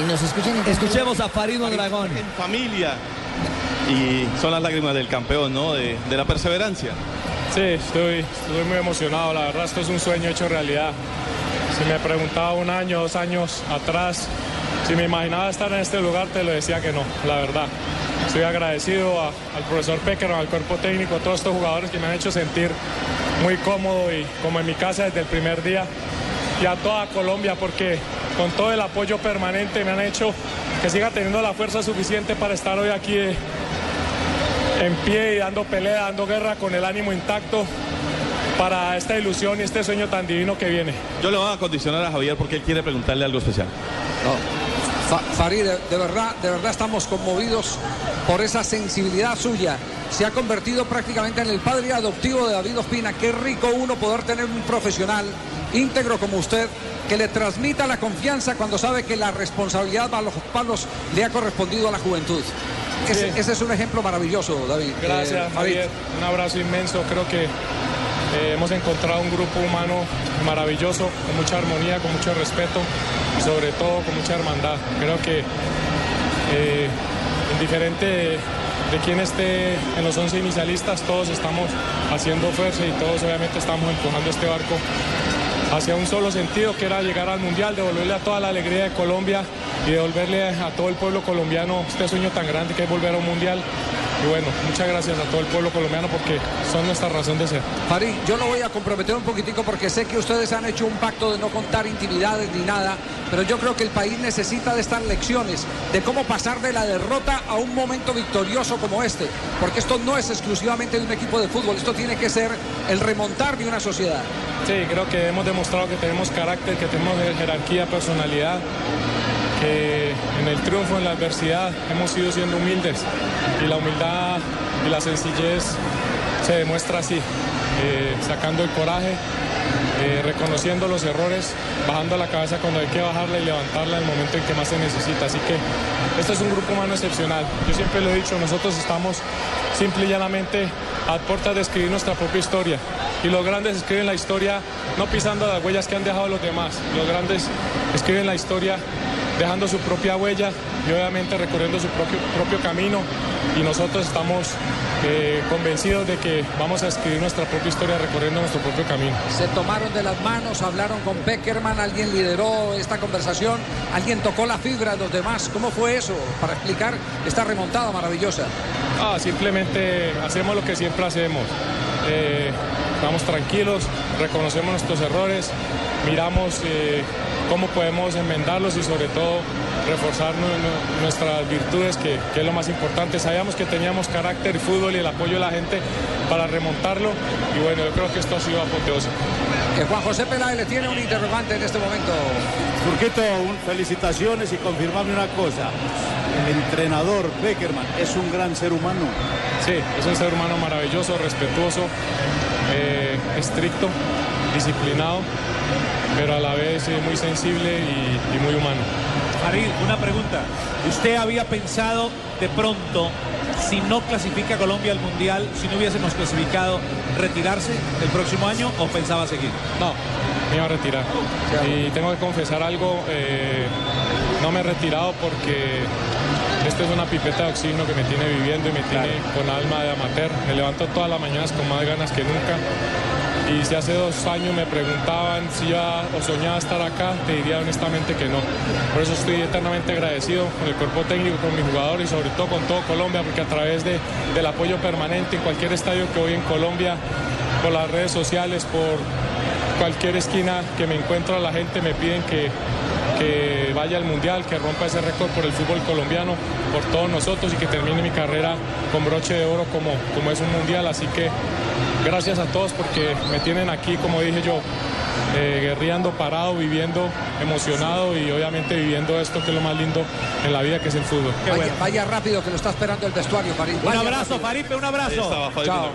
Y nos escuchen en Escuchemos a Farino Dragón. En familia. Y son las lágrimas del campeón, ¿no? De, de la perseverancia. Sí, estoy, estoy muy emocionado. La verdad, esto es un sueño hecho realidad. Si me preguntaba un año, dos años atrás, si me imaginaba estar en este lugar, te lo decía que no, la verdad. Estoy agradecido a, al profesor Peckerman, al cuerpo técnico, a todos estos jugadores que me han hecho sentir muy cómodo y como en mi casa desde el primer día. Y a toda Colombia, porque con todo el apoyo permanente me han hecho que siga teniendo la fuerza suficiente para estar hoy aquí eh, en pie y dando pelea, dando guerra con el ánimo intacto para esta ilusión y este sueño tan divino que viene. Yo le voy a condicionar a Javier porque él quiere preguntarle algo especial. No. Farid, de, de, verdad, de verdad estamos conmovidos por esa sensibilidad suya. Se ha convertido prácticamente en el padre adoptivo de David Ospina. Qué rico uno poder tener un profesional íntegro como usted que le transmita la confianza cuando sabe que la responsabilidad a los palos le ha correspondido a la juventud. Ese, es un ejemplo maravilloso, David. Gracias, Eh. Javier. Un abrazo inmenso. Creo que eh, hemos encontrado un grupo humano maravilloso, con mucha armonía, con mucho respeto y sobre todo con mucha hermandad. Creo que eh, indiferente de, de quién esté en los 11 inicialistas, todos estamos haciendo fuerza y todos obviamente estamos empujando este barco hacia un solo sentido, que era llegar al Mundial, devolverle a toda la alegría de Colombia y devolverle a todo el pueblo colombiano este sueño tan grande que es volver a un Mundial. Y bueno, muchas gracias a todo el pueblo colombiano porque son nuestra razón de ser. Farid, yo lo voy a comprometer un poquitico porque sé que ustedes han hecho un pacto de no contar intimidades ni nada, pero yo creo que el país necesita de estas lecciones, de cómo pasar de la derrota a un momento victorioso como este, porque esto no es exclusivamente de un equipo de fútbol, esto tiene que ser el remontar de una sociedad. Sí, creo que hemos demostrado que tenemos carácter, que tenemos jerarquía, personalidad, en el triunfo, en la adversidad, hemos ido siendo humildes y la humildad y la sencillez se demuestra así, eh, sacando el coraje, eh, reconociendo los errores, bajando la cabeza cuando hay que bajarla y levantarla en el momento en que más se necesita. Así que este es un grupo humano excepcional. Yo siempre lo he dicho, nosotros estamos simple y llanamente a puertas de escribir nuestra propia historia. Y los grandes escriben la historia no pisando las huellas que han dejado los demás. Los grandes escriben la historia dejando su propia huella y obviamente recorriendo su propio, propio camino. Y nosotros estamos eh, convencidos de que vamos a escribir nuestra propia historia recorriendo nuestro propio camino. Se tomaron de las manos, hablaron con Peckerman, alguien lideró esta conversación, alguien tocó la fibra de los demás. ¿Cómo fue eso para explicar esta remontada maravillosa? Ah, simplemente hacemos lo que siempre hacemos. Eh, vamos tranquilos, reconocemos nuestros errores, miramos eh, cómo podemos enmendarlos y sobre todo reforzar nu- nu- nuestras virtudes, que, que es lo más importante. Sabíamos que teníamos carácter, fútbol y el apoyo de la gente para remontarlo y bueno, yo creo que esto ha sido apoteósico. Que Juan José Peláez le tiene un interrogante en este momento. Turquito, un- felicitaciones y confirmame una cosa. El entrenador Beckerman es un gran ser humano. Sí, es un ser humano maravilloso, respetuoso, eh, estricto, disciplinado, pero a la vez eh, muy sensible y, y muy humano. Farid, una pregunta. ¿Usted había pensado de pronto, si no clasifica Colombia al Mundial, si no hubiésemos clasificado, retirarse el próximo año o pensaba seguir? No, me iba a retirar. Y tengo que confesar algo, eh, no me he retirado porque esto es una pipeta de oxígeno que me tiene viviendo y me tiene con alma de amateur. Me levanto todas las mañanas con más ganas que nunca. Y si hace dos años me preguntaban si ya o soñaba estar acá, te diría honestamente que no. Por eso estoy eternamente agradecido con el cuerpo técnico, con mis jugadores y sobre todo con todo Colombia, porque a través de, del apoyo permanente en cualquier estadio que voy en Colombia, por las redes sociales, por cualquier esquina que me encuentro la gente me piden que, que vaya al mundial, que rompa ese récord por el fútbol colombiano, por todos nosotros y que termine mi carrera con broche de oro como, como es un mundial. Así que gracias a todos porque me tienen aquí, como dije yo, eh, guerreando, parado, viviendo, emocionado y obviamente viviendo esto que es lo más lindo en la vida, que es el fútbol. Vaya, vaya rápido que lo está esperando el vestuario, Farid. Un abrazo, rápido. Faripe, un abrazo. Ahí estaba Faripe. Chao.